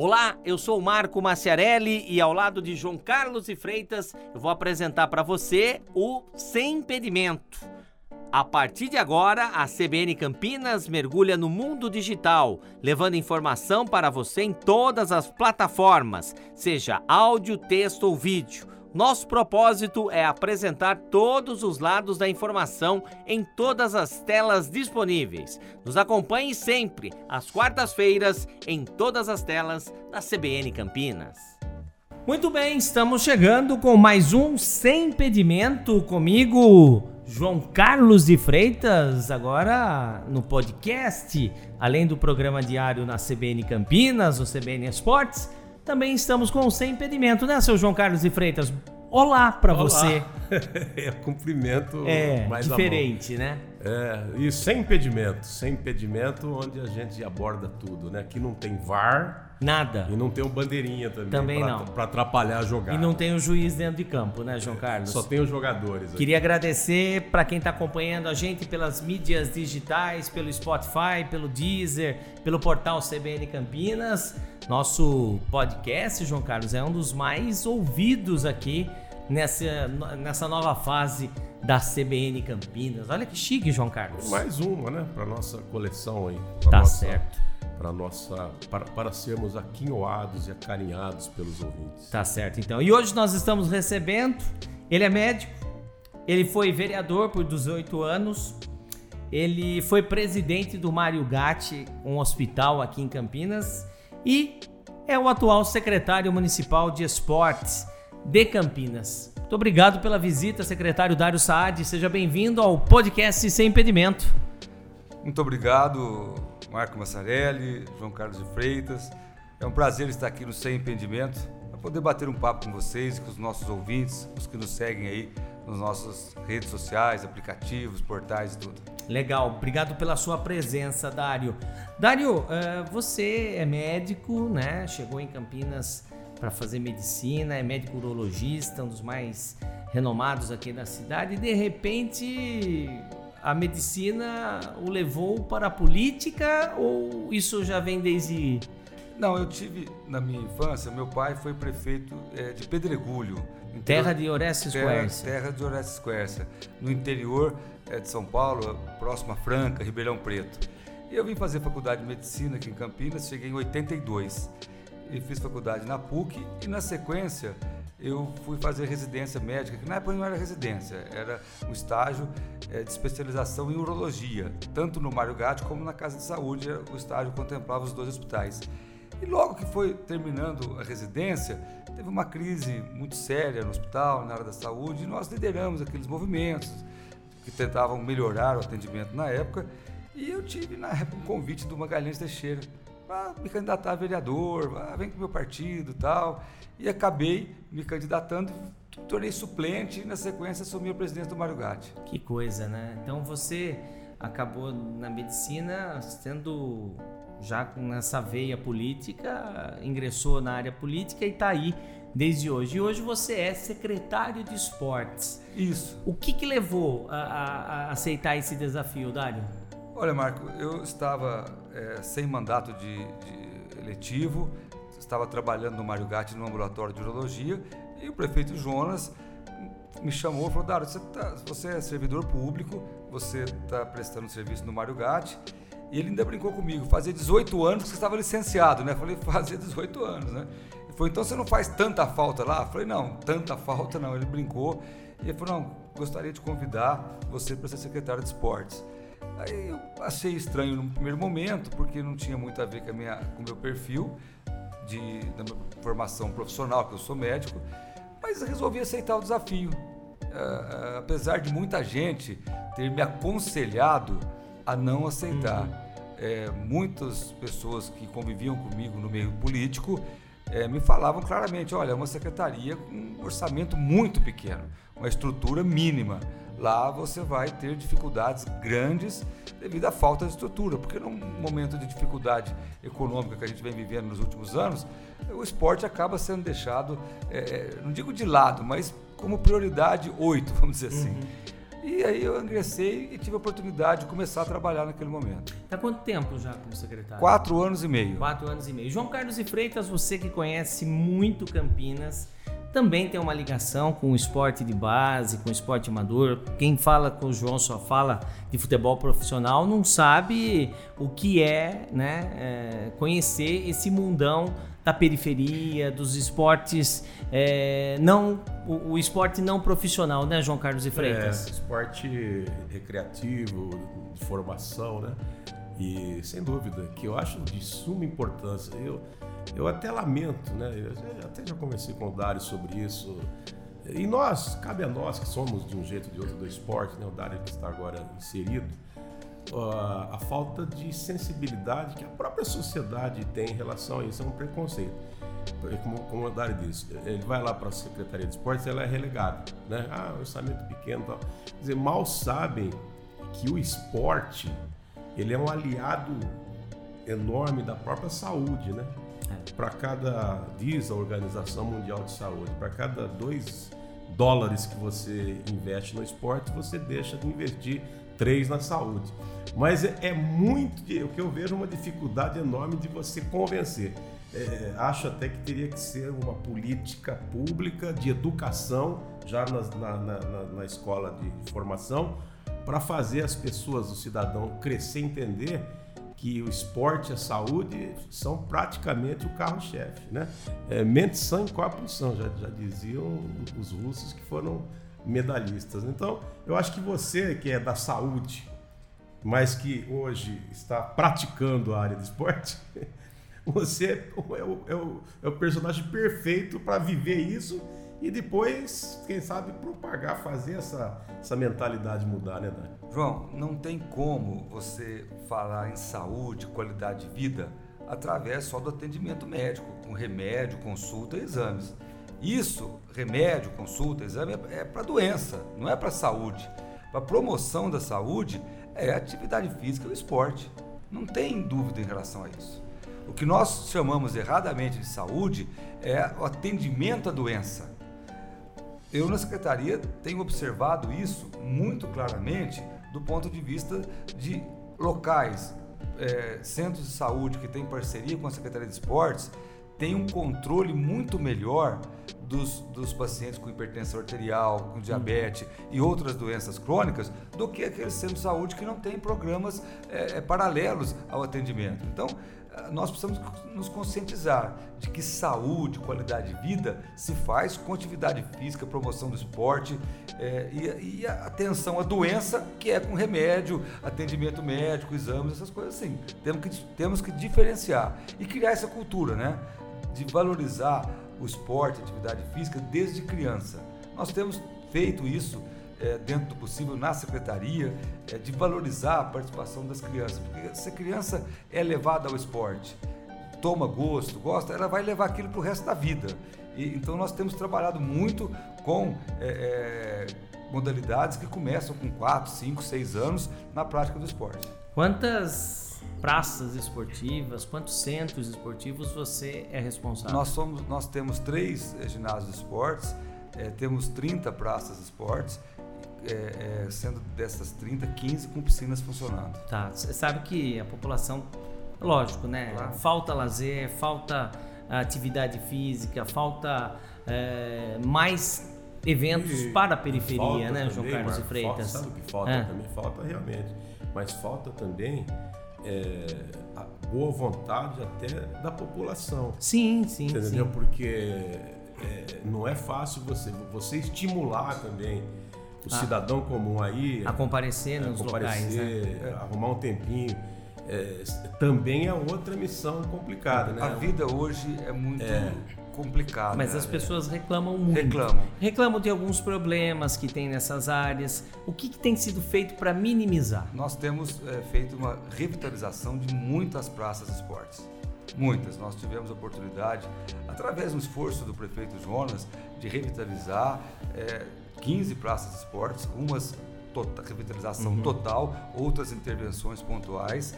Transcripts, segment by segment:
Olá, eu sou o Marco Maciarelli e ao lado de João Carlos e Freitas eu vou apresentar para você o Sem Impedimento. A partir de agora, a CBN Campinas mergulha no mundo digital, levando informação para você em todas as plataformas, seja áudio, texto ou vídeo. Nosso propósito é apresentar todos os lados da informação em todas as telas disponíveis. Nos acompanhe sempre, às quartas-feiras, em todas as telas da CBN Campinas. Muito bem, estamos chegando com mais um Sem Impedimento comigo, João Carlos de Freitas, agora no podcast, além do programa diário na CBN Campinas, o CBN Esportes também estamos com o Sem Impedimento, né, seu João Carlos de Freitas? Olá para você. é cumprimento é, mais diferente, né? É, e sem impedimento, sem impedimento, onde a gente aborda tudo, né? Aqui não tem VAR, Nada. E não tem o bandeirinha também. Também pra, não. Pra atrapalhar a jogada. E não tem o juiz dentro de campo, né, João Carlos? Só tem os jogadores. Queria agradecer para quem está acompanhando a gente pelas mídias digitais, pelo Spotify, pelo Deezer, pelo portal CBN Campinas. Nosso podcast, João Carlos, é um dos mais ouvidos aqui nessa, nessa nova fase da CBN Campinas. Olha que chique, João Carlos. Mais uma, né? Para nossa coleção aí. Tá nossa... certo para nossa para, para sermos aquinhoados e acarinhados pelos ouvintes. Tá certo, então. E hoje nós estamos recebendo, ele é médico, ele foi vereador por 18 anos, ele foi presidente do Mário Gatti, um hospital aqui em Campinas, e é o atual secretário municipal de esportes de Campinas. Muito obrigado pela visita, secretário Dário Saad. Seja bem-vindo ao podcast Sem Impedimento. Muito obrigado, Marco Massarelli, João Carlos de Freitas. É um prazer estar aqui no Sem Impedimento para poder bater um papo com vocês, com os nossos ouvintes, os que nos seguem aí nas nossas redes sociais, aplicativos, portais e tudo. Legal, obrigado pela sua presença, Dário. Dário, eh, você é médico, né? Chegou em Campinas para fazer medicina, é médico urologista, um dos mais renomados aqui da cidade, e de repente a medicina o levou para a política ou isso já vem desde. Não, eu tive na minha infância, meu pai foi prefeito é, de Pedregulho. Terra de Orestes terra, Terra de Orestes Quercia, no interior é, de São Paulo, próximo a Franca, Ribeirão Preto. E eu vim fazer faculdade de medicina aqui em Campinas, cheguei em 82. E fiz faculdade na PUC e na sequência eu fui fazer residência médica, que na época não era residência, era um estágio é, de especialização em urologia, tanto no Mário Gatti como na Casa de Saúde, o estágio contemplava os dois hospitais. E logo que foi terminando a residência, teve uma crise muito séria no hospital, na área da saúde, e nós lideramos aqueles movimentos que tentavam melhorar o atendimento na época, e eu tive na época um convite do Magalhães Teixeira para me candidatar a vereador, ah, vem com meu partido tal. E acabei me candidatando, tornei suplente e na sequência assumi a presidência do Mário Gatti. Que coisa, né? Então você acabou na medicina sendo já nessa veia política, ingressou na área política e está aí desde hoje. E hoje você é secretário de esportes. Isso. O que, que levou a, a, a aceitar esse desafio, Dário? Olha, Marco, eu estava é, sem mandato de, de, eletivo, estava trabalhando no Mário Gatti no ambulatório de urologia e o prefeito Jonas me chamou e falou: Dário, você, tá, você é servidor público, você está prestando serviço no Mário Gatti. E ele ainda brincou comigo, fazia 18 anos que você estava licenciado, né? Falei, fazia 18 anos, né? Ele falou, então você não faz tanta falta lá? Falei, não, tanta falta não. Ele brincou e ele falou, não, gostaria de convidar você para ser secretário de esportes. Aí eu achei estranho no primeiro momento, porque não tinha muito a ver com, a minha, com o meu perfil de, da minha formação profissional, que eu sou médico, mas resolvi aceitar o desafio. Uh, apesar de muita gente ter me aconselhado a não aceitar. Uhum. É, muitas pessoas que conviviam comigo no meio político é, me falavam claramente: olha, é uma secretaria com um orçamento muito pequeno, uma estrutura mínima lá você vai ter dificuldades grandes devido à falta de estrutura, porque num momento de dificuldade econômica que a gente vem vivendo nos últimos anos, o esporte acaba sendo deixado, é, não digo de lado, mas como prioridade 8, vamos dizer assim. Uhum. E aí eu ingressei e tive a oportunidade de começar a trabalhar naquele momento. Há quanto tempo já como secretário? Quatro anos e meio. Quatro anos e meio. João Carlos e Freitas, você que conhece muito Campinas, também tem uma ligação com o esporte de base, com o esporte amador. Quem fala com o João só fala de futebol profissional, não sabe o que é, né, é, conhecer esse mundão da periferia, dos esportes é, não o, o, esporte não profissional, né, João Carlos e Freitas? É, esporte recreativo, de formação, né? E sem dúvida que eu acho de suma importância. Eu eu até lamento, né? Eu até já conversei com o Dário sobre isso. E nós, cabe a nós que somos de um jeito ou de outro do esporte, né? O Dário que está agora inserido, a, a falta de sensibilidade que a própria sociedade tem em relação a isso é um preconceito. Como, como o Dário disse, ele vai lá para a Secretaria de Esportes, ela é relegada, né? Ah, orçamento pequeno, tal. Quer dizer, mal sabem que o esporte ele é um aliado enorme da própria saúde, né? É. Para cada, diz a Organização Mundial de Saúde, para cada dois dólares que você investe no esporte, você deixa de investir três na saúde. Mas é, é muito, o que eu vejo uma dificuldade enorme de você convencer. É, acho até que teria que ser uma política pública de educação, já na, na, na, na escola de formação, para fazer as pessoas, o cidadão, crescer entender que o esporte e a saúde são praticamente o carro-chefe, né? É, mente sã e corpo são, já, já diziam os russos que foram medalhistas. Então, eu acho que você que é da saúde, mas que hoje está praticando a área de esporte, você é o, é o, é o personagem perfeito para viver isso e depois, quem sabe, propagar, fazer essa, essa mentalidade mudar, né, Dani? João, não tem como você falar em saúde, qualidade de vida, através só do atendimento médico, com remédio, consulta e exames. Isso, remédio, consulta, exame, é, é para doença, não é para saúde. Para promoção da saúde é atividade física e o esporte. Não tem dúvida em relação a isso. O que nós chamamos erradamente de saúde é o atendimento à doença. Eu, na secretaria, tenho observado isso muito claramente do ponto de vista de locais, é, centros de saúde que têm parceria com a Secretaria de Esportes, tem um controle muito melhor dos, dos pacientes com hipertensão arterial, com diabetes e outras doenças crônicas do que aqueles centros de saúde que não têm programas é, é paralelos ao atendimento. Então, nós precisamos nos conscientizar de que saúde, qualidade de vida se faz com atividade física, promoção do esporte é, e, e, atenção à doença, que é com remédio, atendimento médico, exames, essas coisas assim. Temos que, temos que diferenciar e criar essa cultura, né? De valorizar o esporte, a atividade física desde criança. Nós temos feito isso é, dentro do possível na secretaria, é, de valorizar a participação das crianças. Porque se a criança é levada ao esporte, toma gosto, gosta, ela vai levar aquilo para o resto da vida. E, então nós temos trabalhado muito com é, é modalidades que começam com 4, 5, 6 anos na prática do esporte. Quantas praças esportivas, quantos centros esportivos você é responsável? Nós, somos, nós temos três eh, ginásios de esportes, é, temos 30 praças de esportes é, é, sendo dessas 30, 15 com piscinas funcionando. Tá, você sabe que a população, lógico, né? Claro. Falta lazer, falta atividade física, falta é, mais eventos e para a periferia, né, também, João Carlos e Freitas? Falta, sabe o que falta é. também? Falta realmente, mas falta também é, a boa vontade até da população. Sim, sim, Entendeu? Sim. Porque é, não é fácil você, você estimular também o ah, cidadão comum aí. A comparecer nos comparecer, locais. Né? Arrumar um tempinho. É, também é outra missão complicada, né? A vida hoje é muito complicada. Mas as pessoas reclamam muito. Reclamam. Reclamam de alguns problemas que tem nessas áreas. O que, que tem sido feito para minimizar? Nós temos é, feito uma revitalização de muitas praças de esportes. Muitas. Nós tivemos a oportunidade, através do esforço do prefeito Jonas, de revitalizar é, 15 praças de esportes, umas tota, revitalização uhum. total, outras intervenções pontuais.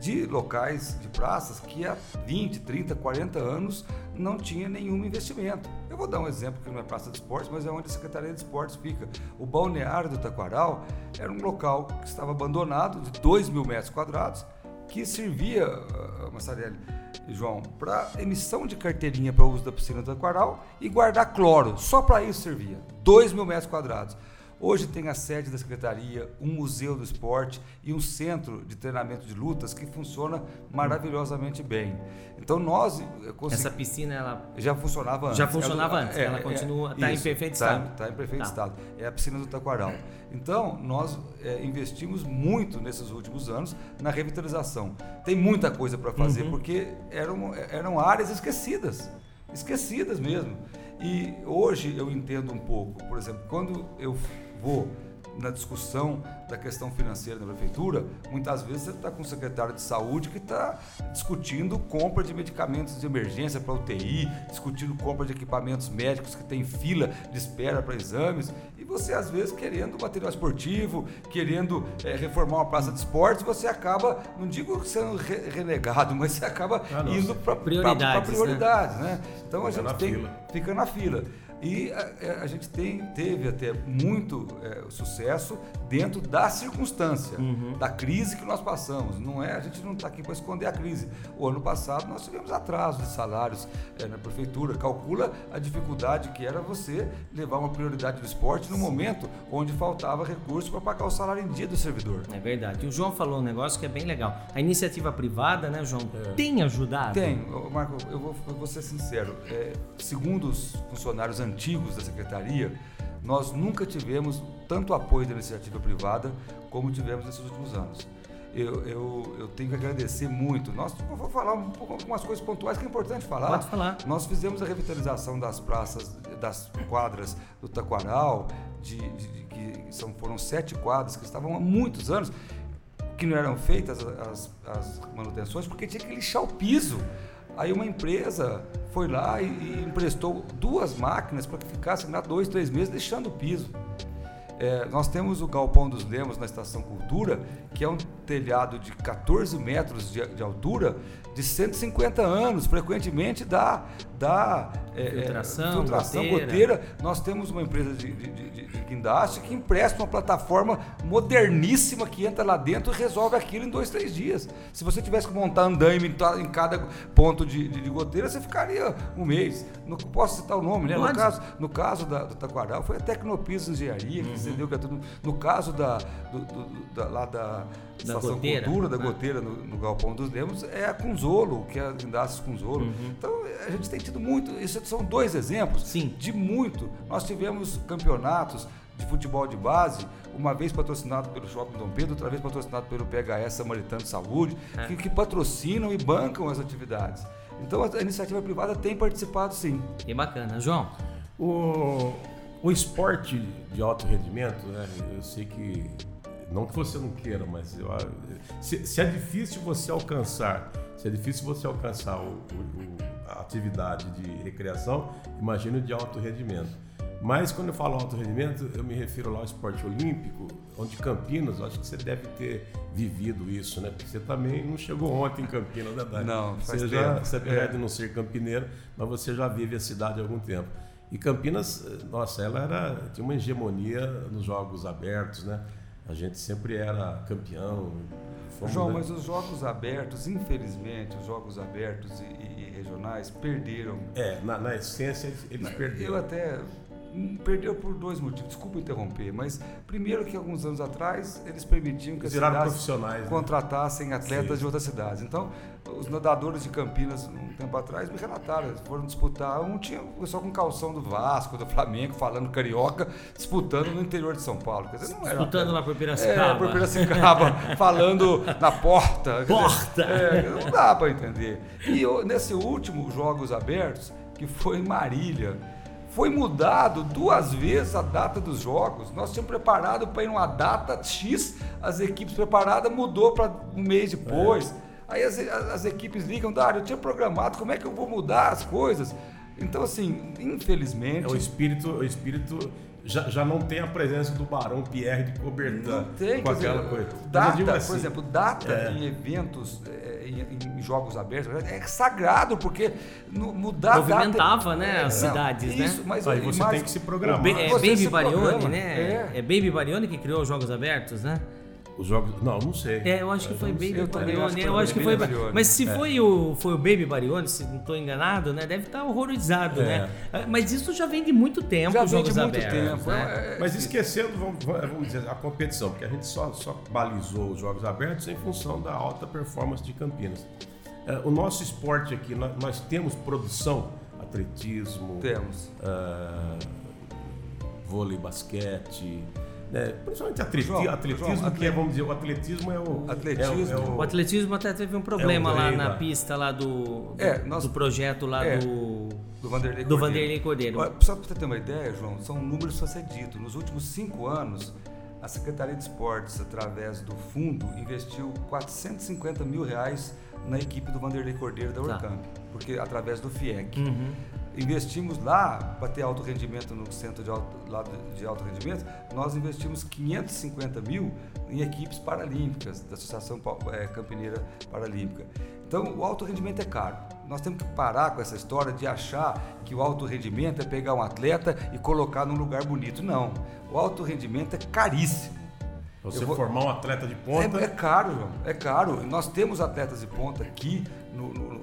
De locais, de praças que há 20, 30, 40 anos não tinha nenhum investimento. Eu vou dar um exemplo que não é praça de esportes, mas é onde a Secretaria de Esportes fica. O balneário do Taquaral era um local que estava abandonado, de 2 mil metros quadrados, que servia, uh, Massarelli e João, para emissão de carteirinha para uso da piscina do Taquaral e guardar cloro. Só para isso servia. 2 mil metros quadrados. Hoje tem a sede da secretaria, um museu do esporte e um centro de treinamento de lutas que funciona maravilhosamente bem. Então nós eh, consegui... essa piscina ela já funcionava antes. Já funcionava ela, antes. É, ela continua está em perfeito tá, estado. Está em perfeito tá. estado. É a piscina do Taquaral. Então nós é, investimos muito nesses últimos anos na revitalização. Tem muita coisa para fazer uhum. porque eram eram áreas esquecidas, esquecidas mesmo. E hoje eu entendo um pouco, por exemplo, quando eu vou na discussão da questão financeira da prefeitura, muitas vezes você está com o secretário de saúde que está discutindo compra de medicamentos de emergência para UTI, discutindo compra de equipamentos médicos que tem fila de espera para exames, e você às vezes querendo material esportivo, querendo é, reformar uma praça de esportes, você acaba, não digo sendo re renegado, mas você acaba ah, indo para prioridades, prioridades né? né? Então a gente tem, fica na fila. E a, é, a, gente tem, teve até muito é, sucesso dentro da circunstância, uhum. da crise que nós passamos. Não é, a gente não está aqui para esconder a crise. O ano passado nós tivemos atraso de salários é, na prefeitura. Calcula a dificuldade que era você levar uma prioridade do esporte no momento onde faltava recurso para pagar o salário em dia do servidor. É verdade. E o João falou um negócio que é bem legal. A iniciativa privada, né, João, é. tem ajudado? Tem. Marco, eu vou, eu vou ser sincero. É, segundo os funcionários antigos, antigos da secretaria, nós nunca tivemos tanto apoio da iniciativa privada como tivemos nesses últimos anos. Eu, eu, eu tenho que agradecer muito. Nós vou falar um pouco, algumas coisas pontuais que é importante falar. Pode falar. Nós fizemos a revitalização das praças, das quadras do Taquaral, de, de, de, que são, foram sete quadras que estavam há muitos anos que não eram feitas as, as manutenções porque tinha que lixar o piso. Aí uma empresa foi lá e, emprestou duas máquinas para que ficassem lá dois, três meses deixando o piso. É, nós temos o Galpão dos Lemos na Estação Cultura, que é um telhado de 14 metros de, de altura, de 150 anos, frequentemente dá, dá é, filtração, filtração goteira. goteira. Nós temos uma empresa de, de, de, de guindaste que empresta uma plataforma moderníssima que entra lá dentro e resolve aquilo em dois, três dias. Se você tivesse que montar andaime em cada ponto de, de, goteira, você ficaria um mês. Não posso citar o nome, né? No caso, no caso da, do Taquaral, foi a Tecnopis Engenharia que entendeu que é tudo. No caso da, do, do, da, lá da da Estação goteira. Cultura, da ah. goteira no, no, Galpão dos Lemos, é a Cunzolo, que é a Guindastes Cunzolo. Uhum. Então, a gente tem tido muito, isso são dois exemplos Sim. de muito. Nós tivemos campeonatos de futebol de base, uma vez patrocinado pelo Shopping Dom Pedro, outra vez patrocinado pelo PHS Samaritano Saúde, é. que, que patrocinam e bancam as atividades. Então a iniciativa privada tem participado sim. Que bacana. João? O, o esporte de alto rendimento, né, eu sei que não que você não queira, mas eu, se, se, é difícil você alcançar, se é difícil você alcançar o, o, a atividade de recreação, imagine de alto rendimento. Mas quando eu falo alto rendimento, eu me refiro lá ao esporte olímpico, onde Campinas, acho que você deve ter vivido isso, né? Porque você também não chegou ontem em Campinas, né, Dani? Não, faz você já, tempo. Você apesar é. de não ser campineiro, mas você já vive a cidade há algum tempo. E Campinas, nossa, ela era tinha uma hegemonia nos jogos abertos, né? A gente sempre era campeão. João, mas os jogos abertos, infelizmente, os jogos abertos e, e, e regionais perderam. É, na, na essência eles, eles perderam. Eu até Perdeu por dois motivos, desculpa interromper, mas primeiro que alguns anos atrás eles permitiam que as cidades né? contratassem atletas Sim. de outras cidades. Então, os nadadores de Campinas, um tempo atrás, me relataram, foram disputar, um tinha o pessoal com calção do Vasco, do Flamengo, falando carioca, disputando no interior de São Paulo. Quer dizer, não era, disputando lá por Piracicaba. É, por Piracicaba, falando na porta. Porta! Dizer, é, não dá para entender. E eu, nesse último Jogos Abertos, que foi em Marília, foi mudado duas vezes a data dos jogos. Nós tínhamos preparado para ir numa data X, as equipes preparadas mudou para um mês depois. É. Aí as, as, equipes ligam, Dário, eu tinha programado, como é que eu vou mudar as coisas? Então, assim, infelizmente. É o espírito, o espírito já, já não tem a presença do Barão Pierre de Coubertin Não tem, com aquela dizer, coisa. Mas Data, digo por assim, exemplo, data É. em eventos, é, em, em jogos abertos, é sagrado, porque no- mudar a data... Movimentava, né, as Não, cidades, né? isso, Mas Aí você mais- tem que se programar. Ba- é Você Baby Barione, programa. né? É. É. Baby Barione que criou os Jogos Abertos, né? Os jogos. Não, não sei. É, eu acho que foi não sei. Baby Eu também acho Barione. que Eu foi acho que foi. Mas se É. foi o, foi o Baby Barione, se não estou enganado, né? Deve estar horrorizado, É. né? Ah, Mas isso já vem de muito tempo, Já vem de muito Abertos, tempo. né? é- Mas esquecendo, vamos, vamos dizer, a competição, porque a gente só, só balizou os jogos abertos em função da alta performance de Campinas. É, o nosso esporte aqui, nós, nós temos produção, atletismo, Temos. ah, vôlei, basquete, né? principalmente atleti João, atletismo, João, que é, vamos dizer, o atletismo é o. Atletismo. é o- é O atletismo até teve um problema É o lá rei na pista lá do, do, É, nós- do projeto lá é. do, Do Vanderlei do Cordeiro. Vanderlei Cordeiro. Olha, Só para você ter uma ideia, João, são números só ser dito. Nos últimos cinco anos, a Secretaria de Esportes, através do fundo, investiu 450 mil reais na equipe do Vanderlei Cordeiro da Tá. Urcamp, porque através do FIEC. Uhum. Investimos lá, para ter alto rendimento no centro de alto, lá de- alto rendimento, nós investimos 550 mil em equipes paralímpicas, da Associação eh, Campineira Paralímpica. Então, o alto rendimento é caro. Nós temos que parar com essa história de achar que o alto rendimento é pegar um atleta e colocar num lugar bonito. Não. O alto rendimento é caríssimo. Você vou- formar um atleta de ponta. É, é caro, João. É caro. Nós temos atletas de ponta aqui no, no-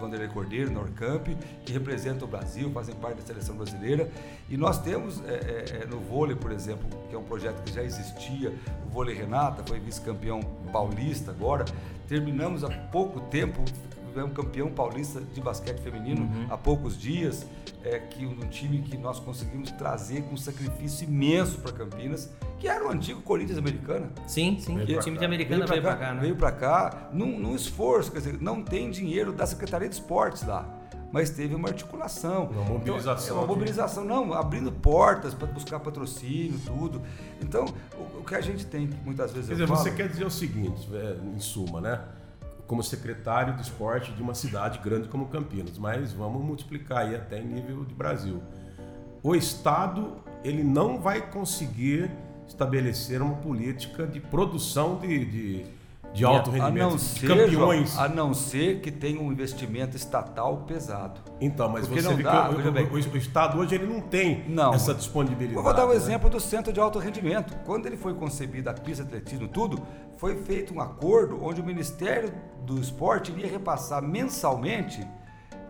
Vanderlei Cordeiro, na Orcamp, que representam o Brasil, fazem parte da seleção brasileira. E nós temos é, é, é, no vôlei, por exemplo, que é um projeto que já existia, o Vôlei Renata, foi vice-campeão paulista agora. Terminamos há pouco tempo, tivemos campeão paulista de basquete feminino há poucos dias, é, que um time que nós conseguimos trazer com um sacrifício imenso para Campinas, que era o antigo Corinthians americana. Sim, sim. Veio o time cá. de Americana veio pra cá, né? Veio pra cá num, num esforço, quer dizer, não tem dinheiro da Secretaria de Esportes lá, mas teve uma articulação. Uma mobilização Então, é uma de- mobilização, não, abrindo portas para buscar patrocínio, tudo. Então, o, o que a gente tem, que muitas vezes Quer eu dizer, falo, você quer dizer o seguinte, é, em suma, né? Como secretário de esporte de uma cidade grande como Campinas, mas vamos multiplicar aí até em nível de Brasil. O Estado ele não vai conseguir estabelecer uma política de produção de, de, de alto a rendimento, ser, campeões. A não ser que tenha um investimento estatal pesado. Então, mas Porque você não vê dá, que o- o, o- o Estado hoje ele não tem Não. essa disponibilidade. Eu vou dar um né? exemplo do centro de alto rendimento. Quando ele foi concebido a pista de atletismo tudo, foi feito um acordo onde o Ministério do Esporte iria repassar mensalmente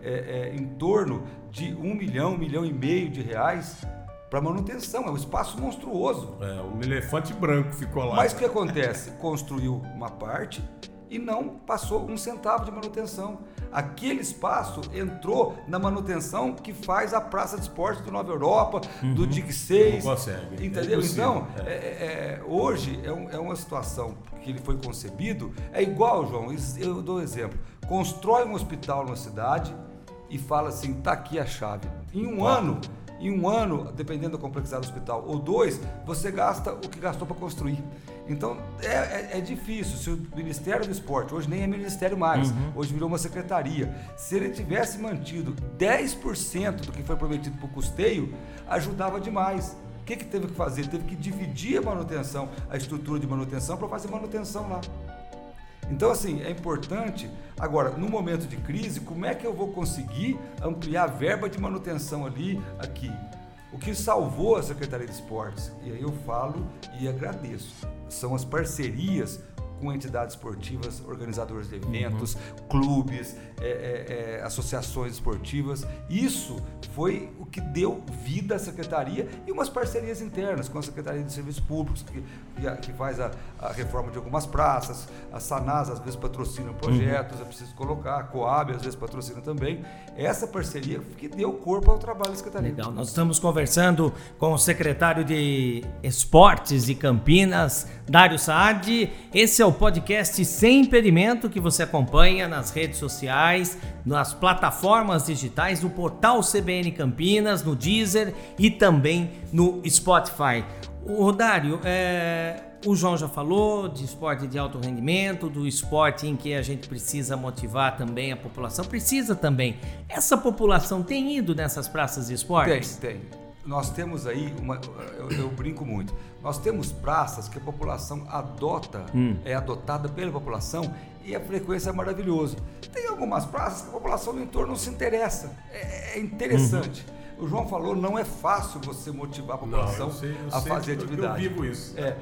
é, é, em torno de um milhão, um milhão e meio de reais para manutenção. É um espaço monstruoso. É, um elefante branco ficou lá. Mas o que acontece? Construiu uma parte e não passou um centavo de manutenção. Aquele espaço entrou na manutenção que faz a Praça de Esportes do Nova Europa, do DIC 6. Não consegue. É Entendeu? impossível. então, é, é, hoje é, um- é uma situação que ele foi concebido. É igual, João, eu dou um exemplo. Constrói um hospital na cidade e fala assim: tá aqui a chave. Em um ano. Em um ano, dependendo da complexidade do hospital, ou dois, você gasta o que gastou para construir. Então é, é- é difícil. Se o Ministério do Esporte, hoje nem é ministério mais, hoje virou uma secretaria, se ele tivesse mantido 10% do que foi prometido para o custeio, ajudava demais. O que, que teve que fazer? Teve que dividir a manutenção, a estrutura de manutenção, para fazer manutenção lá. Então, assim, é importante. Agora, no momento de crise, como é que eu vou conseguir ampliar a verba de manutenção ali, aqui? O que salvou a Secretaria de Esportes, e aí eu falo e agradeço, são as parcerias com entidades esportivas, organizadores de eventos, clubes, é, é, é, associações esportivas. Isso foi o que deu vida à secretaria e umas parcerias internas com a Secretaria de Serviços Públicos, que, que, que faz a, a reforma de algumas praças, a Sanás às vezes patrocina projetos, é preciso colocar, a Coab às vezes patrocina também. Essa parceria que deu corpo ao trabalho da secretaria. Legal, nós estamos conversando com o secretário de Esportes de Campinas, Dário Saad. Esse é o podcast Sem Impedimento que você acompanha nas redes sociais, nas plataformas digitais, no portal CBN Campinas, no Deezer e também no Spotify. O Dário, é, o João já falou de esporte de alto rendimento, do esporte em que a gente precisa motivar também a população. Precisa também. Essa população tem ido nessas praças de Tem, esportes? tem. nós temos aí, uma, eu, eu, brinco muito, nós temos praças que a população adota, hum. é adotada pela população e a frequência é maravilhosa. Tem algumas praças que a população do entorno não se interessa. É, é interessante. Uhum. O João falou, não é fácil você motivar a população não, eu sei, eu a fazer atividade. Eu vivo isso. É,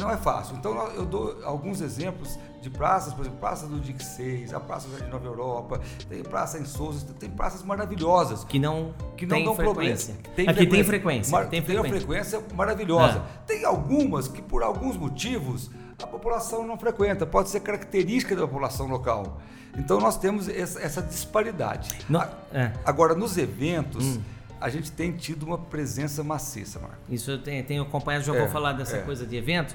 não é fácil. Então eu dou alguns exemplos de praças, por exemplo, Praça do Dick 6, a Praça de Nova Europa, tem praça em Souza, tem praças maravilhosas. Que não, que não dão frequência. problema. Tem Aqui frequência. tem frequência. Mar, tem, frequência. uma frequência maravilhosa. Ah. Tem algumas que por alguns motivos a população não frequenta, pode ser característica da população local. Então nós temos essa, essa disparidade. Não, é. Agora, nos eventos. Hum a gente tem tido uma presença maciça, Marco. Isso eu tenho, tenho acompanhado, já é, vou falar dessa é. coisa de eventos.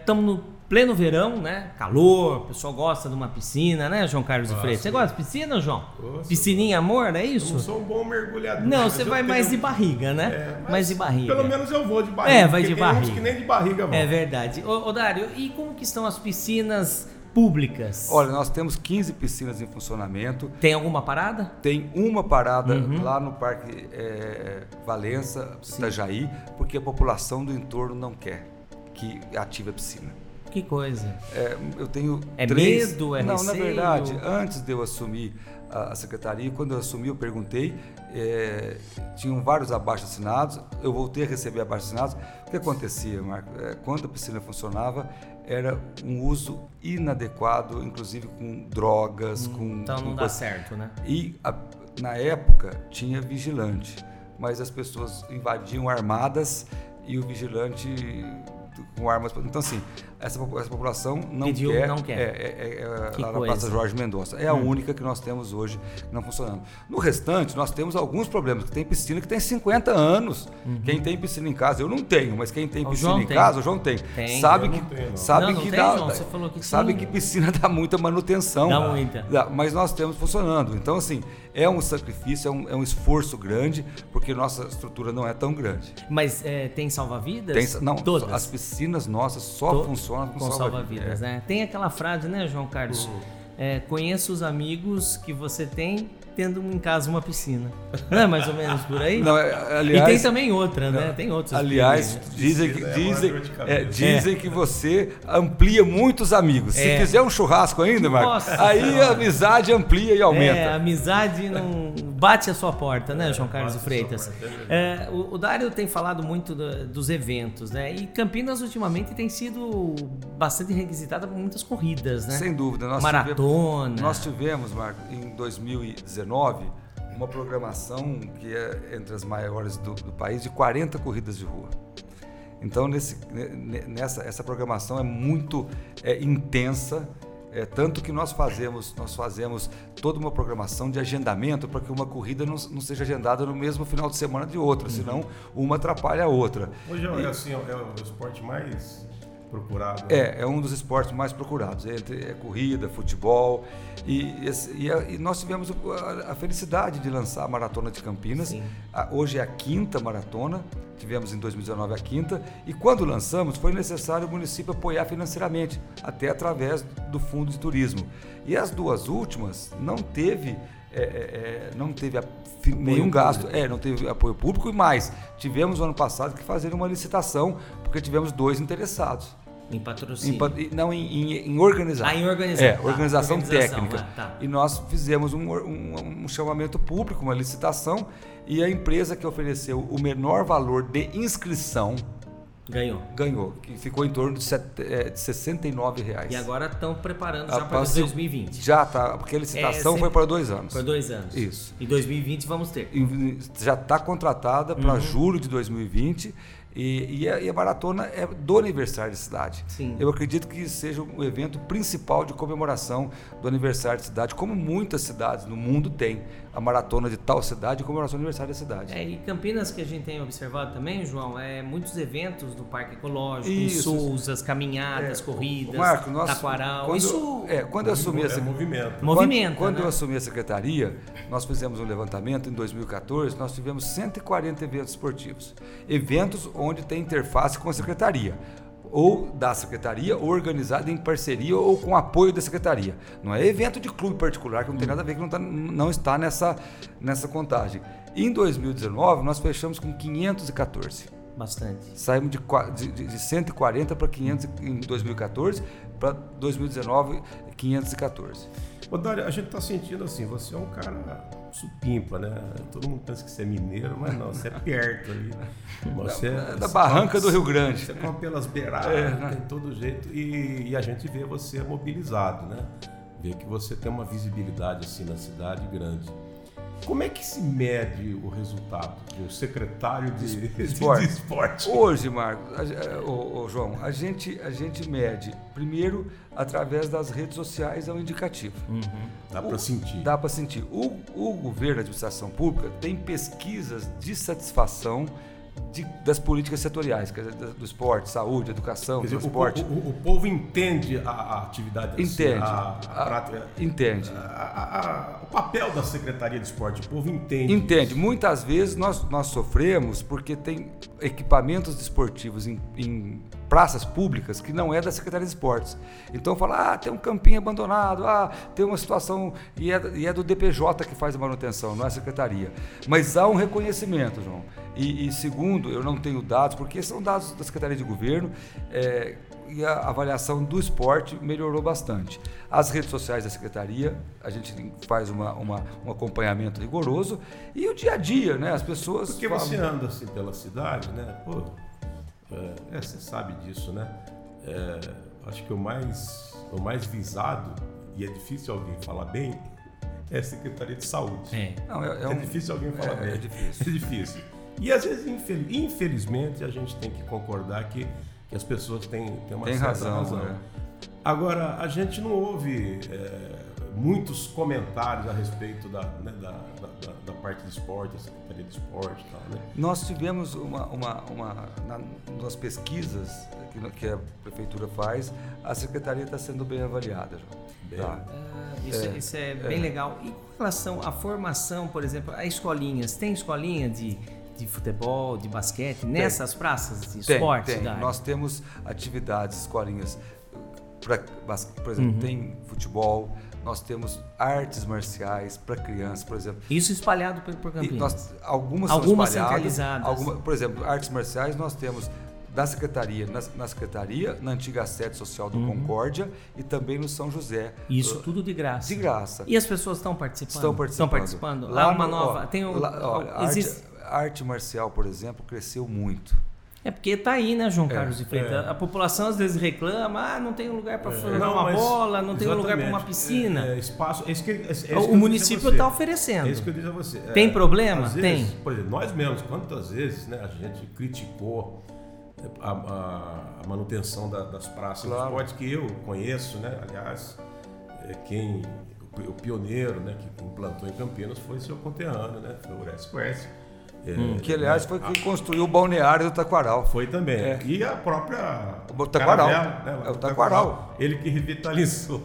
Estamos é, no pleno verão, né? Calor, o pessoal gosta de uma piscina, né, João Carlos Nossa, Freitas? Você gosta de piscina, João? Gosto. Piscininha amor, é isso? Eu não sou um bom mergulhador. Não, você vai tenho... mais de barriga, né? É, mais de barriga. Pelo menos eu vou de barriga. É, vai de barriga. que nem de barriga vão. É verdade. Ô, ô Dário, e como que estão as piscinas públicas? Olha, nós temos 15 piscinas em funcionamento. Tem alguma parada? Tem uma parada uhum. lá no Parque é, Valença, Itajaí, porque a população do entorno não quer que ative a piscina. Que coisa. É, eu tenho é três... medo, é Não, receio? na verdade, antes de eu assumir a, a secretaria, quando eu assumi, eu perguntei, é, tinham vários abaixo assinados, eu voltei a receber abaixo assinados. O que acontecia, Marco? É, quando a piscina funcionava, era um uso inadequado, inclusive com drogas, hum, com. Então não com dá certo, né? E a, na época tinha vigilante, mas as pessoas invadiam armadas e o vigilante com armas. Então, assim, essa, essa população não Pediu, quer. Não quer. É, é, é lá na Praça Jorge Mendonça. É a hum. única que nós temos hoje não funcionando. No restante, nós temos alguns problemas. Tem piscina que tem 50 anos. Uhum. Quem tem piscina em casa, eu não tenho, mas quem tem o piscina João em tem. casa, o João tem. tem. Sabe que, tenho, sabe não, que não dá. Que sabe que piscina dá muita manutenção. Dá muita. Dá, mas nós temos funcionando. Então, assim, é um sacrifício, é um, é um esforço grande, porque nossa estrutura não é tão grande. Mas é, tem salva-vidas? Não, Todas. as piscinas nossas só funcionam com, com salva-vidas vidas, é. né? Tem aquela frase, né, João Carlos? Uhum. É, conheça os amigos que você tem tendo em casa uma piscina. Não é mais ou menos por aí? Não, é, aliás, e tem também outra, né? Tem outros. Aliás, dizem, que, dizem, é, dizem que você amplia muitos amigos. Se é. fizer um churrasco ainda, Marcos, aí a amizade amplia e aumenta. É, a amizade não bate a sua porta, né, João Carlos Freitas? É, o, o Dário tem falado muito do, dos eventos, né? E Campinas ultimamente tem sido bastante requisitada por muitas corridas, né? Sem dúvida. Nós Maratona. Tivemos, nós tivemos, Marco, em 2019 uma programação que é entre as maiores do, do país de 40 corridas de rua. Então, nesse, nessa essa programação é muito é, intensa, é, tanto que nós fazemos, nós fazemos toda uma programação de agendamento para que uma corrida não, não, seja agendada no mesmo final de semana de outra, uhum. senão uma atrapalha a outra. Hoje é, e, assim, é o esporte mais procurado. Né? É, é um dos esportes mais procurados, entre é corrida, futebol. E, e, e, nós tivemos a, a, felicidade de lançar a Maratona de Campinas. A, hoje é a quinta maratona, tivemos em 2019 a quinta. E quando lançamos, foi necessário o município apoiar financeiramente, até através do Fundo de Turismo. E as duas últimas não teve. É, é, é não teve a, nenhum gasto, é, não teve apoio público e mais. Tivemos no ano passado que fazer uma licitação, porque tivemos dois interessados. Em patrocínio? Em, não, em, em, em, organizar. Ah, em organizar. É, tá. organização, organização, técnica. Ah, tá. E nós fizemos um, um, um, chamamento público, uma licitação, e a empresa que ofereceu o menor valor de inscrição ganhou. Ganhou, que ficou em torno de, set, é, de 69 reais. E agora estão preparando já para 2020. Já está, porque a licitação é, foi para dois anos. Por dois anos. Isso. Em 2020 vamos ter. Já está contratada para uhum. julho de 2020 e, e, a, e, a, maratona é do aniversário da cidade. Sim. Eu acredito que seja o evento principal de comemoração do aniversário da cidade, como muitas cidades no mundo têm a maratona de tal cidade e comemoração do aniversário da cidade. É, e Campinas, que a gente tem observado também, João, é muitos eventos do Parque Ecológico, Isso. Souzas, caminhadas, é, corridas, Marco, nós, Taquaral. Quando, Isso é, quando eu assumi é essa movimento. movimento quando, né? eu assumi a secretaria, nós fizemos um levantamento em 2014, nós tivemos 140 eventos esportivos. Eventos onde tem interface com a secretaria ou da secretaria, ou organizado em parceria ou com apoio da secretaria. Não é evento de clube particular, que não tem nada a ver, que não, tá, não está nessa, nessa contagem. Em 2019, nós fechamos com 514. Bastante. Saímos de, de, de- de 140 para 500 em 2014, para 2019, 514. Ô, Dário, a gente tá sentindo assim, você é um cara supimpa, né? Todo mundo pensa que você é mineiro, mas não, você é perto ali. Você É da você Barranca come- do Rio Grande. Você come pelas beiradas, É, né? tem todo jeito. E, e a gente vê você mobilizado, né? Vê que você tem uma visibilidade assim na cidade grande. Como é que se mede o resultado de um secretário de, de esporte. de esporte? Hoje, Marcos, a ge- eh, ô, ô, João, a gente, a gente mede, primeiro, através das redes sociais, é um indicativo. Dá para sentir. Dá para sentir. O, o governo, a administração pública, tem pesquisas de satisfação de- das políticas setoriais, quer dizer, do esporte, saúde, educação, Quer dizer, o, transporte. o- o- o povo entende a, a atividade, assim, Entende. a, a entende. o papel da Secretaria de Esporte. O povo entende. Entende. Muitas vezes nós, nós sofremos porque tem equipamentos desportivos em, em praças públicas que não é da Secretaria de Esportes. Então fala, ah, tem um campinho abandonado, ah, tem uma situação, e é, e é do DPJ que faz a manutenção, não é a Secretaria. Mas há um reconhecimento, João. E, e segundo, eu não tenho dados, porque são dados da Secretaria de Governo, é, e a avaliação do esporte melhorou bastante. As redes sociais da Secretaria, a gente faz uma, uma- um acompanhamento rigoroso, e o dia a dia, né? As pessoas. Porque falam- você anda assim pela cidade, né? Pô, é, é, você sabe disso, né? É, acho que o mais, o mais visado, e é difícil alguém falar bem, é a Secretaria de Saúde. É. Não, é, É, é um- difícil alguém falar é- bem. é difícil. É difícil. E às vezes, infel- infelizmente, a gente tem que concordar que, que as pessoas têm, têm uma Tem certa razão, razão. é. Agora, a gente não ouve é, muitos comentários a respeito da, né, da, da, da- da parte de esporte, da Secretaria de Esporte e tal, né? Nós tivemos uma, uma, uma na, nas pesquisas que, que a prefeitura faz, a secretaria está sendo bem avaliada, João. Bem. Tá? Ah, isso é, isso é bem é. legal. E com relação à formação, por exemplo, a escolinhas, tem escolinha de, de futebol, de basquete, nessas praças de Tem, esporte? tem. área? Nós temos atividades, escolinhas, pra, por exemplo, Uhum. tem futebol, nós temos artes marciais para crianças, por exemplo. Isso espalhado por, por E Campinas. nós, algumas, Algumas são centralizadas. alguma- por exemplo, artes marciais nós temos da secretaria, na, na secretaria, na antiga sede social do Concórdia e também no São José. Uhum. Isso Uh, tudo de graça. de graça. E as pessoas estão participando? Estão participando. Estão participando. Lá, uma no- nova. ó, tem um, lá, a existe, arte, a arte marcial, por exemplo, cresceu muito. É porque tá aí, né, João É, Carlos de Freitas? é. A população às vezes reclama, ah, não tem um lugar para jogar uma mas- bola, não tem um lugar para uma piscina. É, é espaço, é isso que, é, é isso que o a município está oferecendo. É isso que eu disse a você. É, Tem problema? vezes, Tem. Por exemplo, nós mesmos, quantas vezes né, a gente criticou a, a- a manutenção da- das praças Claro. de esporte que eu conheço, né? Aliás, é, quem o pioneiro, né, que implantou em Campinas foi seu conterrâneo, né? Foi o Horácio. É, Hum, Que, aliás, né, foi quem construiu o balneário do Taquaral. foi também. É. E a própria. O Taquaral. Caravela, né? É o Taquaral. Ele que revitalizou.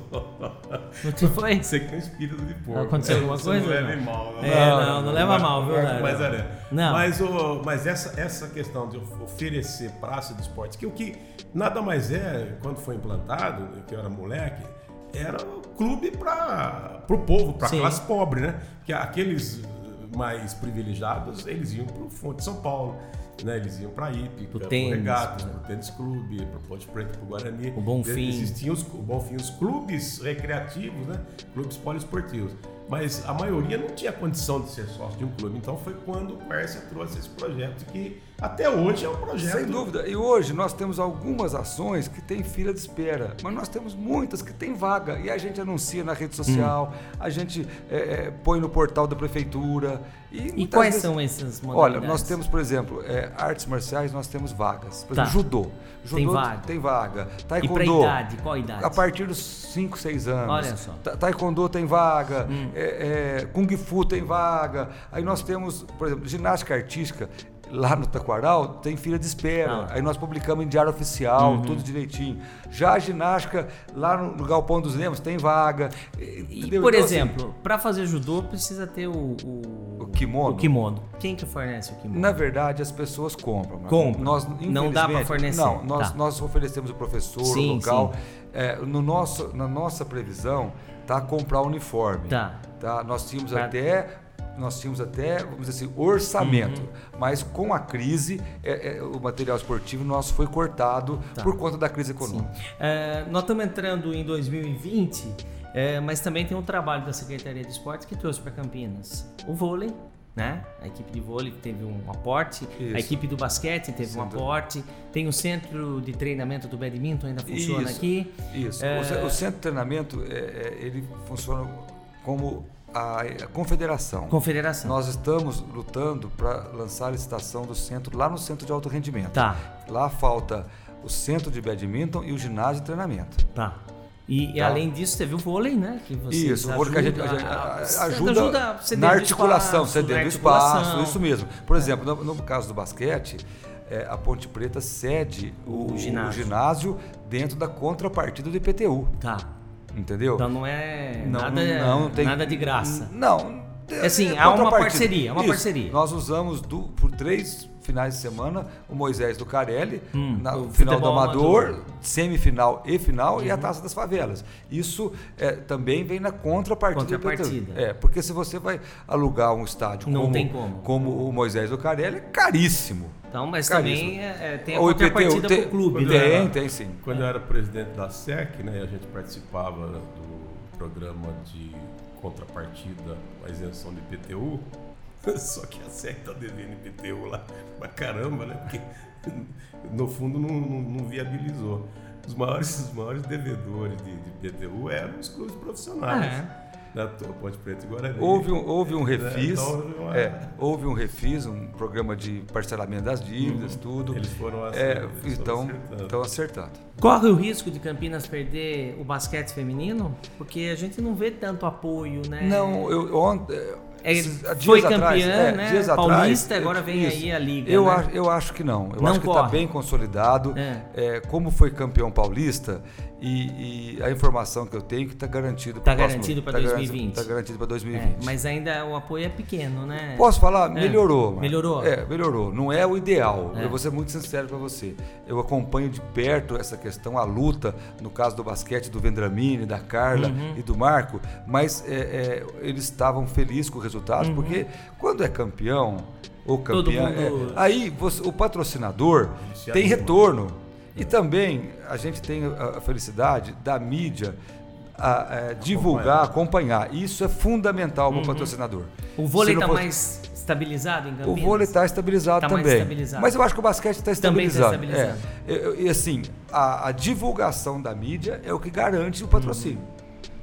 Não te foi? Você que tem espírito de porco. Aconteceu alguma Você coisa, Não leva não? em mal. Não, É, não, não leva mal, viu? Mas, Não. mas, o, mas essa, essa questão de oferecer praça de esportes, que o que nada mais é, quando foi implantado, que eu era moleque, era um clube para o povo, para a classe pobre, né? Que aqueles mais privilegiados, eles iam para o Fonte de São Paulo. Né, eles iam para a Hípica, para o Regatas, né? para o Tênis Clube, para o Ponte Preta, para o Guarani. O Bonfim. Existiam os, o Bonfim, os clubes recreativos, né? clubes poliesportivos. Mas a maioria não tinha condição de ser sócio de um clube. Então foi quando o Quercia trouxe esse projeto, que até hoje é um projeto. Sem dúvida. E hoje nós temos algumas ações que têm fila de espera, mas nós temos muitas que têm vaga. E a gente anuncia na rede social, a gente é, é, põe no portal da prefeitura. E, E quais vezes- são essas Olha, modalidades? nós temos, por exemplo, é, artes marciais, nós temos vagas. Por Tá. exemplo, judô. Judô Tem vaga. Tem vaga. E Taekwondo. para idade? Qual a idade? A partir dos 5, 6 anos. Olha só. Ta- Taekwondo tem vaga, Hum. É, é, Kung Fu tem vaga. Aí nós temos, por exemplo, ginástica artística. Lá no Taquaral tem fila de espera. Ah. Uhum. Aí nós publicamos em diário oficial, tudo direitinho. Já a ginástica lá no, no Galpão dos Lemos tem vaga. E, entendeu? por Então, assim, exemplo, para fazer judô precisa ter o, o, O kimono? o kimono. Quem que fornece o kimono? Na verdade, as pessoas compram. Marcos. Compram. Nós, Não dá infelizmente, fornecer. Não, nós, Tá. nós oferecemos o professor, Sim, o local. É, no nosso, na nossa previsão, tá comprar uniforme. Tá. Tá? Nós tínhamos Pra- até nós tínhamos até, vamos dizer assim, orçamento, uhum. mas com a crise, é, é, o material esportivo nosso foi cortado tá. por conta da crise econômica. É, nós estamos entrando em 2020, é, mas também tem um trabalho da Secretaria de Esportes que trouxe para Campinas o vôlei, né? A equipe de vôlei teve um aporte, Isso. a equipe do basquete teve um aporte, tem o centro de treinamento do badminton ainda funciona Isso. aqui. Isso. É... O centro de treinamento é, é, ele funciona como a, a, confederação. Confederação. Nós estamos lutando para lançar a licitação do centro lá no centro de alto rendimento. Tá. Lá falta o centro de badminton e o ginásio de treinamento. Tá. E, tá. além disso, teve o vôlei, né? Que isso, o vôlei que a gente, a gente ajuda, ajuda na articulação, cedendo espaço, isso mesmo. Por é. exemplo, no, no, caso do basquete, é, a Ponte Preta cede o, o, ginásio. o, ginásio. dentro da contrapartida do IPTU. Tá. Entendeu? Então não é não, nada, não, não tem, nada de graça. Não. É assim, há uma parceria, uma isso. parceria. Nós usamos do, por três finais de semana, o Moisés do Carelli, hum, na, o final do Amador, amador, semifinal e final, uhum. e a uhum. Taça das Favelas. Isso é, também vem na contrapartida. Contrapartida. É, porque se você vai alugar um estádio Não como, tem como. como o Moisés do Carelli, é caríssimo. Então, mas caríssimo. também é, é tem a o contrapartida para o clube. Tem, né? tem sim. Quando eu era presidente da SEC, né, a gente participava do programa de contrapartida, a isenção de IPTU, Só que a SEC tá devendo IPTU lá pra caramba, né? Porque no fundo não, não, não viabilizou. Os maiores, os maiores devedores de, de IPTU eram os clubes profissionais. É. Da Ponte Preta e Guarani. Houve um, houve um refis, é, então, uma... é, houve um refis, um programa de parcelamento das dívidas, uhum. tudo. Eles foram assim, é, eles então, acertando. Estão acertando. Corre o risco de Campinas perder o basquete feminino? Porque a gente não vê tanto apoio, né? Não, eu ontem é, foi campeã, atrás, é, né? Dias Paulista, atrás, agora vem isso. aí a Liga. Eu, né? acho, eu acho que não. Eu não acho que está bem consolidado. É. É, como foi campeão paulista, e, e, a informação que eu tenho é que está garantido para Está garantido para 2020. Está garantido para 2020. É, mas ainda o apoio é pequeno, né? Posso falar? É. Melhorou. Melhorou? É, melhorou. Não é o ideal. É. Eu vou ser muito sincero para você. Eu acompanho de perto essa questão, a luta, no caso do basquete, do Vendramini, da Carla uhum. e do Marco, mas é, é, eles estavam felizes com o uhum. porque quando é campeão ou campeão, mundo... aí você, o patrocinador tem retorno. E também a gente tem a felicidade da mídia a, a, divulgar, acompanhar. Isso é fundamental para o uhum. patrocinador. O vôlei está fosse... mais estabilizado em Campinas? O vôlei está estabilizado tá também. Estabilizado. Mas eu acho que o basquete está estabilizado. Também está estabilizado. É. E, assim, a, a, divulgação da mídia é o que garante o patrocínio. Uhum.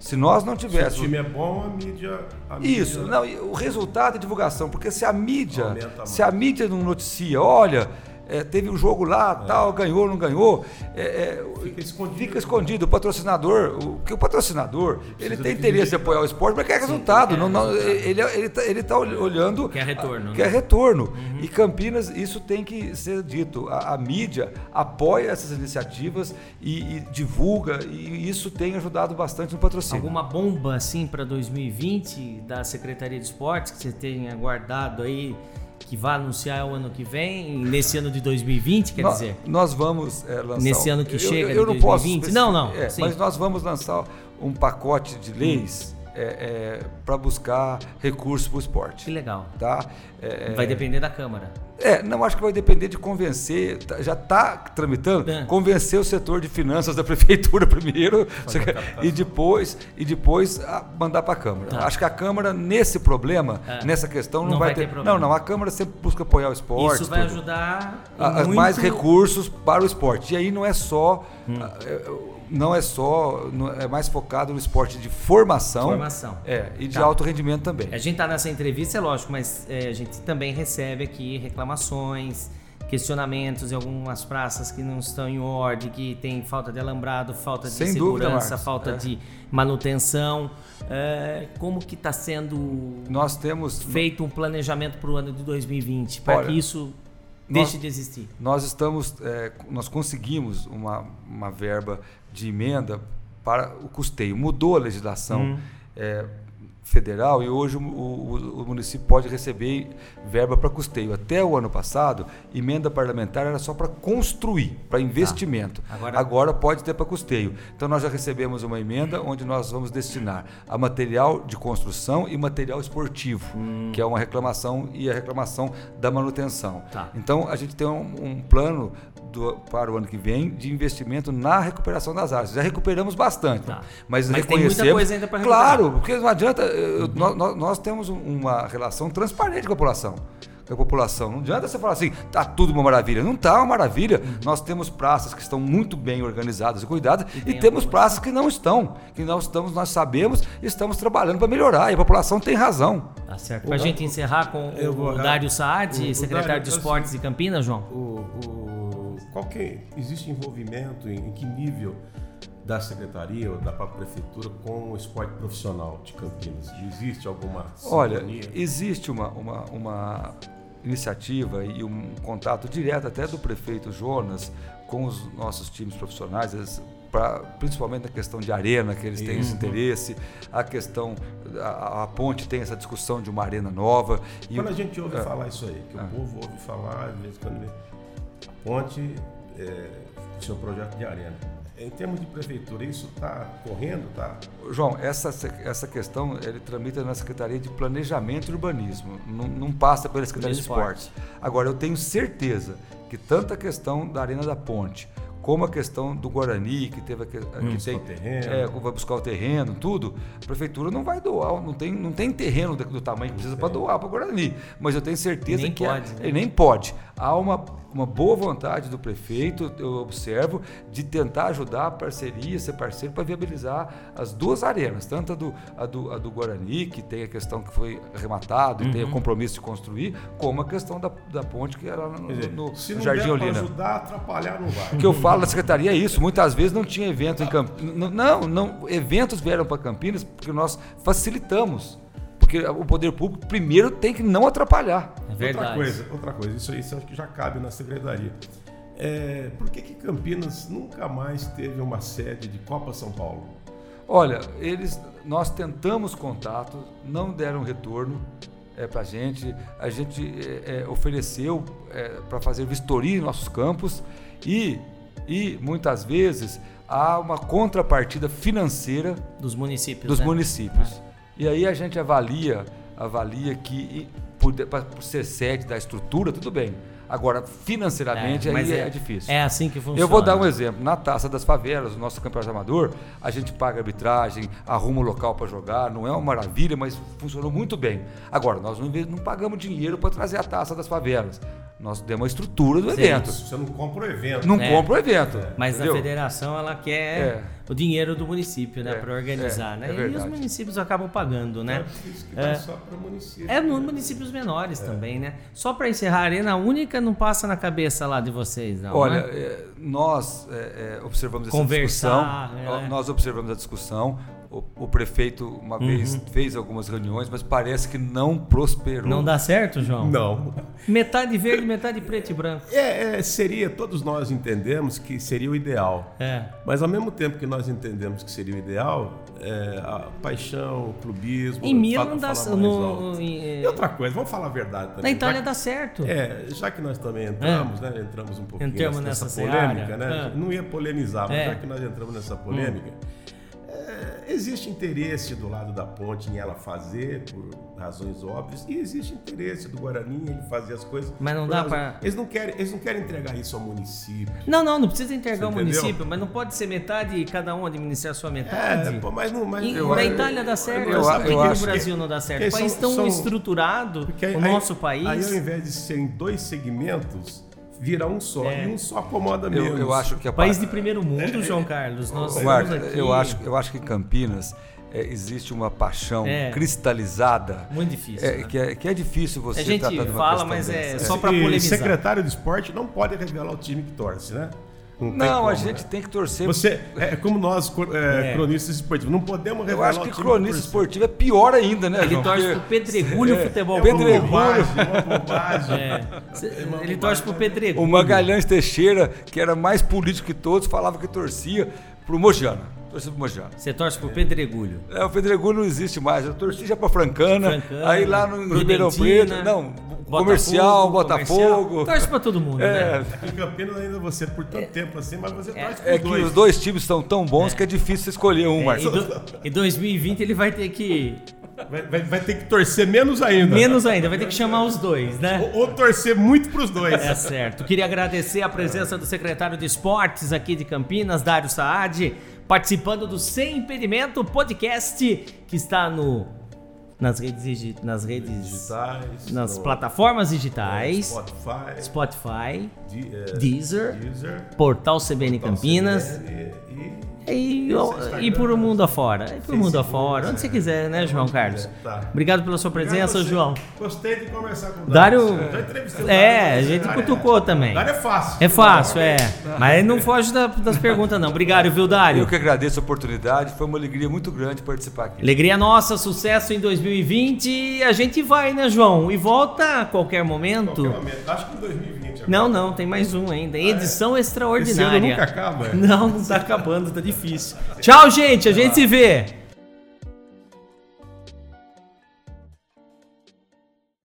Se nós não tivéssemos. Se o time é bom, a mídia. A Isso, mídia... não, o resultado é divulgação, porque se a mídia. Se a mídia não noticia, olha, é, teve um jogo lá, é. tal, ganhou, não ganhou. É, é fica, escondido. fica escondido. O patrocinador, o, que o patrocinador, ele tem interesse em apoiar o esporte, mas quer resultado. Sim, não, não, ele, ele, tá, ele tá olhando. Quer retorno. Quer né? retorno. Uhum. E Campinas, isso tem que ser dito. A, a mídia apoia essas iniciativas e, e, divulga, e isso tem ajudado bastante no patrocínio. Alguma bomba assim para 2020 da Secretaria de Esportes que você tenha guardado aí? Que vai anunciar o ano que vem, nesse ano de 2020, quer nós, dizer? Nós vamos é, lançar. Nesse ano que eu, chega, eu, eu não 2020? posso. Não, não. É, mas nós vamos lançar um pacote de leis. É, é, para buscar recursos para o esporte. Que legal. Tá? É, é, vai depender da Câmara. É, não acho que vai depender de convencer, tá, já está tramitando, é. convencer o setor de finanças da prefeitura primeiro e depois e depois mandar para a Câmara. Tá. Acho que a Câmara nesse problema, é. nessa questão não, não vai, ter, ter problema. Não, não, a Câmara sempre busca apoiar o esporte. Isso vai tudo. ajudar a, muito... mais recursos para o esporte. E aí não é só hum. a, não é só, é mais focado no esporte de formação. Formação. É, e de tá. alto rendimento também. A gente está nessa entrevista, é lógico, mas é, a gente também recebe aqui reclamações, questionamentos em algumas praças que não estão em ordem, que tem falta de alambrado, falta de Sem segurança, dúvida, falta é. de manutenção. É, como que está sendo Nós temos feito um planejamento para o ano de 2020 para que isso deixe nós, de existir? Nós estamos, é, nós conseguimos uma, uma verba de emenda para o custeio. Mudou a legislação. Hum. É, federal e hoje o, o, o município pode receber verba para custeio. Até o ano passado, emenda parlamentar era só para construir, para investimento. Tá. Agora... Agora pode ter para custeio. Então nós já recebemos uma emenda onde nós vamos destinar a material de construção e material esportivo, hum. que é uma reclamação e a reclamação da manutenção. Tá. Então a gente tem um, um plano do, para o ano que vem de investimento na recuperação das áreas. Já recuperamos bastante, tá. mas, mas reconhecemos. Tem muita coisa ainda para recuperar. Claro, porque não adianta. Uhum. Nós, nós, temos uma relação transparente com a população. Com a população. Não adianta você falar assim, tá tudo uma maravilha. Não tá uma maravilha. Uhum. Nós temos praças que estão muito bem organizadas e cuidadas e, e temos praças que não estão, que nós estamos, nós sabemos, e estamos trabalhando para melhorar. E a população tem razão. Tá certo. Para a gente encerrar com o, o Dário Saad, secretário Dário, de Esportes de Campinas, João. O, o qual que existe envolvimento em, em que nível da secretaria ou da própria prefeitura com o esporte profissional de Campinas? Existe alguma Olha, existe uma, uma, uma iniciativa e um contato direto até do prefeito Jonas com os nossos times profissionais, pra, principalmente na questão de arena, que eles têm esse interesse, a questão, a, a, ponte tem essa discussão de uma arena nova. Quando a gente ouve é, falar isso aí, que é. o povo ouve falar, às vezes quando ponte é, do seu projeto de arena. Em termos de prefeitura, isso está correndo, tá? João, essa, essa questão ele tramita na Secretaria de Planejamento e Urbanismo, não, não passa pela Secretaria de Esportes. Agora, eu tenho certeza que tanto a questão da Arena da Ponte, como a questão do Guarani, que teve que, hum, que tem, terreno. É, vai buscar o terreno, tudo, a prefeitura não vai doar, não tem, não tem terreno do, do tamanho que precisa para doar para o Guarani. Mas eu tenho certeza nem que pode, é, né? nem pode. Há uma uma boa vontade do prefeito, eu observo, de tentar ajudar a parceria, ser parceiro para viabilizar as duas arenas, tanto a do, a do, a do Guarani, que tem a questão que foi arrematado e tem o uhum. compromisso de construir, como a questão da, da ponte que era no, dizer, no, se no Jardim Olina. ajudar, atrapalhar não vai. O que eu falo na secretaria é isso, muitas vezes não tinha evento em Campinas. Não, não, eventos vieram para Campinas porque nós facilitamos. Porque o poder público primeiro tem que não atrapalhar. É verdade. Outra coisa, outra coisa, isso, isso acho que já cabe na secretaria. É, por que, que Campinas nunca mais teve uma sede de Copa São Paulo? Olha, eles, nós tentamos contato, não deram retorno é, para a gente. A gente é, é, ofereceu é, para fazer vistoria em nossos campos e, e muitas vezes há uma contrapartida financeira dos municípios. Dos né? municípios. É. E aí a gente avalia, avalia que para ser sede da estrutura, tudo bem. Agora, financeiramente, é, aí é, é, difícil. É assim que funciona. Eu vou dar um exemplo. Na Taça das Favelas, o nosso campeonato amador, a gente paga arbitragem, arruma o local para jogar, não é uma maravilha, mas funcionou muito bem. Agora, nós não, não pagamos dinheiro para trazer a Taça das Favelas. Nós demos a estrutura do Sim, evento. Você não compra o evento. Não é. compra o evento. Mas entendeu? a federação, ela quer é. o dinheiro do município, né? É. Para organizar, é, né? É e os municípios acabam pagando, né? É é, só para municípios. É nos municípios menores também, né? Só para encerrar, a Arena Única não passa na cabeça lá de vocês, não, Olha, né? nós observamos essa Conversar, discussão. Nós observamos a discussão. O, o, prefeito uma uhum. vez fez algumas reuniões, mas parece que não prosperou. Não dá certo, João? Não. Metade verde, metade preto e branco. É, é, seria, todos nós entendemos que seria o ideal. É. Mas ao mesmo tempo que nós entendemos que seria o ideal, é, a paixão, o clubismo. Em Milan não dá certo. E outra coisa, vamos falar a verdade também. Na Itália já, dá certo. É, já que nós também entramos, é. né? Entramos um pouquinho entramos nessa, nessa polêmica, né? É. Não ia polemizar, mas é. já que nós entramos nessa polêmica. Hum existe interesse do lado da ponte em ela fazer, por razões óbvias, e existe interesse do Guarani em fazer as coisas. Mas não dá para. Eles não, querem, eles não querem entregar isso ao município. Não, não, não precisa entregar ao município, mas não pode ser metade e cada um administrar a sua metade. É, pô, mas não. Mas eu, na Itália dá certo, eu, eu, eu, no Brasil que, não dá certo. O país são, tão são, estruturado, o nosso país. Aí, ao invés de serem dois segmentos vira um só. É. E um só acomoda mesmo. Eu, eu acho que a país de primeiro mundo, João Carlos. Nós Marco, aqui... eu acho, eu acho que Campinas é, existe uma paixão é. cristalizada. Muito difícil. É, né? que, é, que é difícil você a gente tratar de uma fala, mas é só para polemizar. Secretário de esporte não pode revelar o time que torce, né? Não, não como, a gente né? tem que torcer. Você, é como nós, é, é. cronistas esportivos, não podemos revelar Eu acho que cronista esportivo é pior ainda, né? Ele João? torce pro Pedregulho é, Futebol é Pedregulho. É. Ele torce pro Pedregulho. O Magalhães Teixeira, que era mais político que todos, falava que torcia pro Mogiana. Torci pro Mogiana. Você torce pro Pedregulho. É, o Pedregulho não existe mais. Eu torci já pra Francana, Francana, aí lá no Prudentina, Ribeirão Preto, não, Botafogo, comercial, comercial. Botafogo. Torce pra todo mundo, É, né? Em Campinas ainda você por tanto tempo assim, mas você torce é que dois. os dois times estão tão bons que é difícil você escolher um, É, em, Marcelo. do- em 2020 ele vai ter que. Vai, vai- vai ter que torcer menos ainda. Menos ainda, vai ter que chamar os dois, né? Ou, ou torcer muito pros dois. É certo. Queria agradecer a presença do secretário de Esportes aqui de Campinas, Dário Saad, participando do Sem Impedimento podcast que está no nas redes nas redes Digitais. nas no- plataformas digitais, Spotify. Spotify, Di- é, Deezer, Deezer. Portal CBN Campinas CBN E, e, e por o mundo afora. E por o mundo afora, onde você quiser, né, João Carlos? Tá. Obrigado pela sua presença, João. Gostei de conversar com o Dário- É, a gente é- cutucou também. Dário é fácil. É fácil, é. Mas não foge da- das perguntas, não. Obrigado, viu, Dário? Eu que agradeço a oportunidade, foi uma alegria muito grande participar aqui. Alegria nossa, sucesso em 2020 e a gente vai, né, João? E volta a qualquer momento. Qualquer momento. Acho que em 2020. agora. Não, não, tem mais um ainda. Edição Esse ano extraordinária. nunca acaba. Não, não tá acabando, tá difícil. Tchau, gente, a gente se vê.